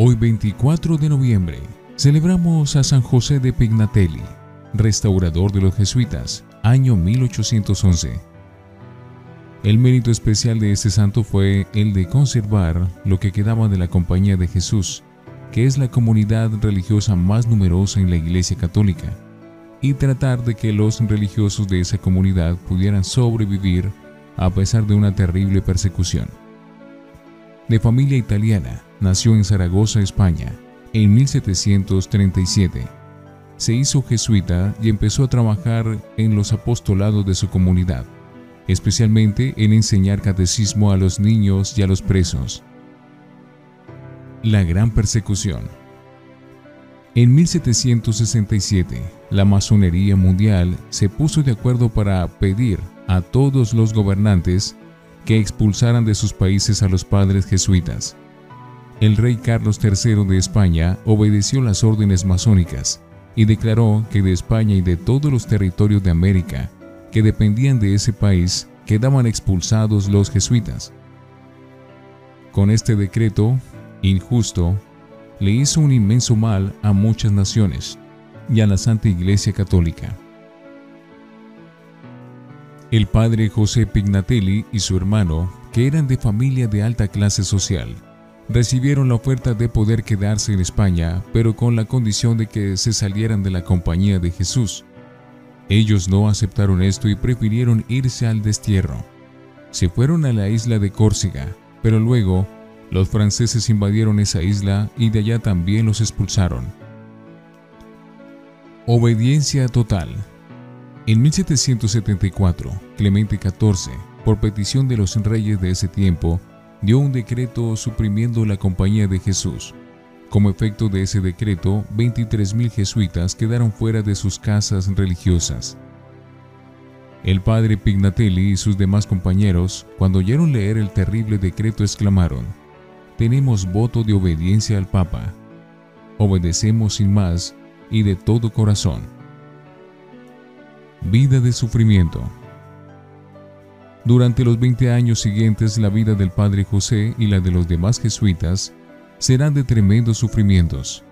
Hoy 24 de noviembre celebramos a San José de Pignatelli, restaurador de los jesuitas, año 1811. El mérito especial de este santo fue el de conservar lo que quedaba de la Compañía de Jesús, que es la comunidad religiosa más numerosa en la Iglesia Católica, y tratar de que los religiosos de esa comunidad pudieran sobrevivir a pesar de una terrible persecución. De familia italiana, nació en Zaragoza, España, en 1737. Se hizo jesuita y empezó a trabajar en los apostolados de su comunidad, especialmente en enseñar catecismo a los niños y a los presos. La Gran Persecución En 1767, la masonería mundial se puso de acuerdo para pedir a todos los gobernantes que expulsaran de sus países a los padres jesuitas. El rey Carlos III de España obedeció las órdenes masónicas y declaró que de España y de todos los territorios de América que dependían de ese país quedaban expulsados los jesuitas. Con este decreto, injusto, le hizo un inmenso mal a muchas naciones y a la Santa Iglesia Católica. El padre José Pignatelli y su hermano, que eran de familia de alta clase social, recibieron la oferta de poder quedarse en España, pero con la condición de que se salieran de la compañía de Jesús. Ellos no aceptaron esto y prefirieron irse al destierro. Se fueron a la isla de Córcega, pero luego los franceses invadieron esa isla y de allá también los expulsaron. Obediencia total. En 1774, Clemente XIV, por petición de los reyes de ese tiempo, dio un decreto suprimiendo la Compañía de Jesús. Como efecto de ese decreto, 23.000 jesuitas quedaron fuera de sus casas religiosas. El padre Pignatelli y sus demás compañeros, cuando oyeron leer el terrible decreto, exclamaron, Tenemos voto de obediencia al Papa. Obedecemos sin más y de todo corazón. Vida de sufrimiento. Durante los 20 años siguientes la vida del padre José y la de los demás jesuitas serán de tremendos sufrimientos,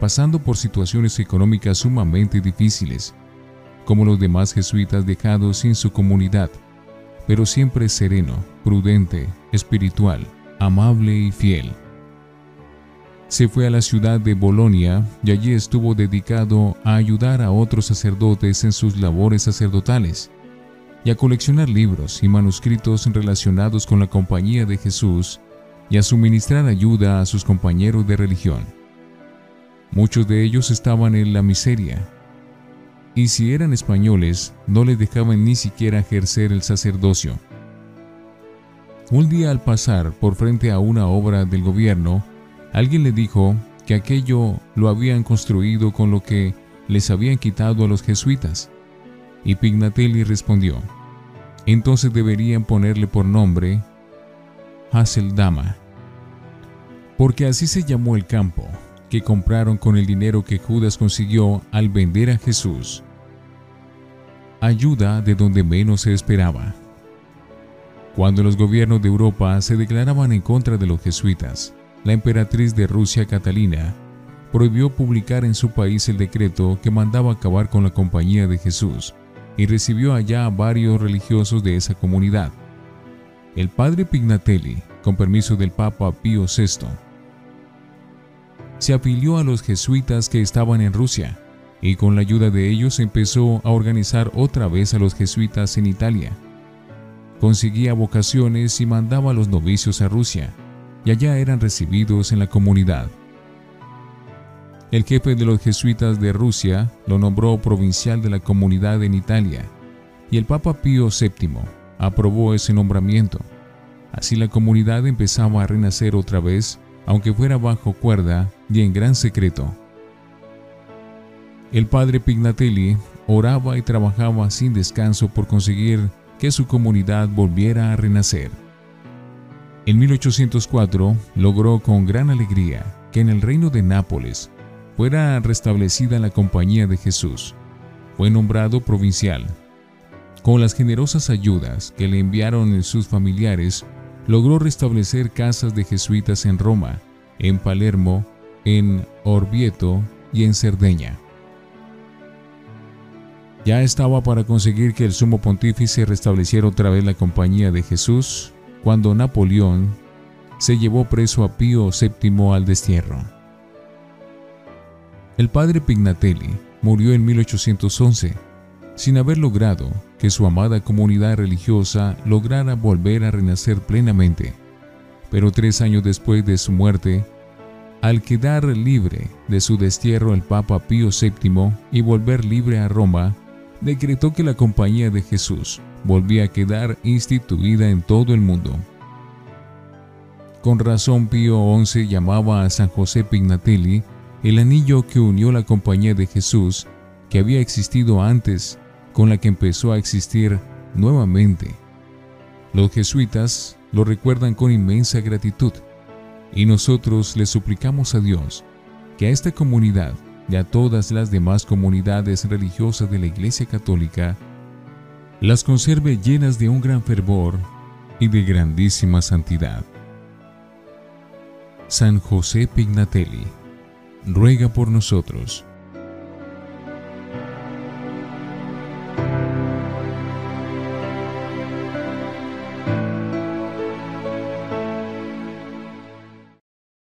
pasando por situaciones económicas sumamente difíciles, como los demás jesuitas dejados sin su comunidad, pero siempre sereno, prudente, espiritual, amable y fiel se fue a la ciudad de Bolonia y allí estuvo dedicado a ayudar a otros sacerdotes en sus labores sacerdotales y a coleccionar libros y manuscritos relacionados con la compañía de Jesús y a suministrar ayuda a sus compañeros de religión. Muchos de ellos estaban en la miseria, y si eran españoles, no les dejaban ni siquiera ejercer el sacerdocio. Un día al pasar por frente a una obra del gobierno, Alguien le dijo que aquello lo habían construido con lo que les habían quitado a los jesuitas. Y Pignatelli respondió, entonces deberían ponerle por nombre Haseldama, porque así se llamó el campo que compraron con el dinero que Judas consiguió al vender a Jesús. Ayuda de donde menos se esperaba. Cuando los gobiernos de Europa se declaraban en contra de los jesuitas, la emperatriz de Rusia Catalina prohibió publicar en su país el decreto que mandaba acabar con la compañía de Jesús y recibió allá a varios religiosos de esa comunidad. El padre Pignatelli, con permiso del Papa Pío VI, se afilió a los jesuitas que estaban en Rusia y con la ayuda de ellos empezó a organizar otra vez a los jesuitas en Italia. Conseguía vocaciones y mandaba a los novicios a Rusia y allá eran recibidos en la comunidad. El jefe de los jesuitas de Rusia lo nombró provincial de la comunidad en Italia y el Papa Pío VII aprobó ese nombramiento. Así la comunidad empezaba a renacer otra vez, aunque fuera bajo cuerda y en gran secreto. El padre Pignatelli oraba y trabajaba sin descanso por conseguir que su comunidad volviera a renacer. En 1804 logró con gran alegría que en el reino de Nápoles fuera restablecida la Compañía de Jesús. Fue nombrado provincial. Con las generosas ayudas que le enviaron sus familiares, logró restablecer casas de jesuitas en Roma en Palermo, en Orvieto y en Cerdeña. Ya estaba para conseguir que el sumo pontífice restableciera otra vez la compañía de Jesús cuando Napoleón se llevó preso a Pío VII al destierro. El padre Pignatelli murió en 1811, sin haber logrado que su amada comunidad religiosa lograra volver a renacer plenamente. Pero tres años después de su muerte, al quedar libre de su destierro el Papa Pío VII y volver libre a Roma, decretó que la Compañía de Jesús volvía a quedar instituida en todo el mundo. Con razón Pío XI llamaba a San José Pignatelli el anillo que unió la Compañía de Jesús que había existido antes con la que empezó a existir nuevamente. Los jesuitas lo recuerdan con inmensa gratitud y nosotros le suplicamos a Dios que a esta comunidad y a todas las demás comunidades religiosas de la Iglesia Católica las conserve llenas de un gran fervor y de grandísima santidad. San José Pignatelli, ruega por nosotros.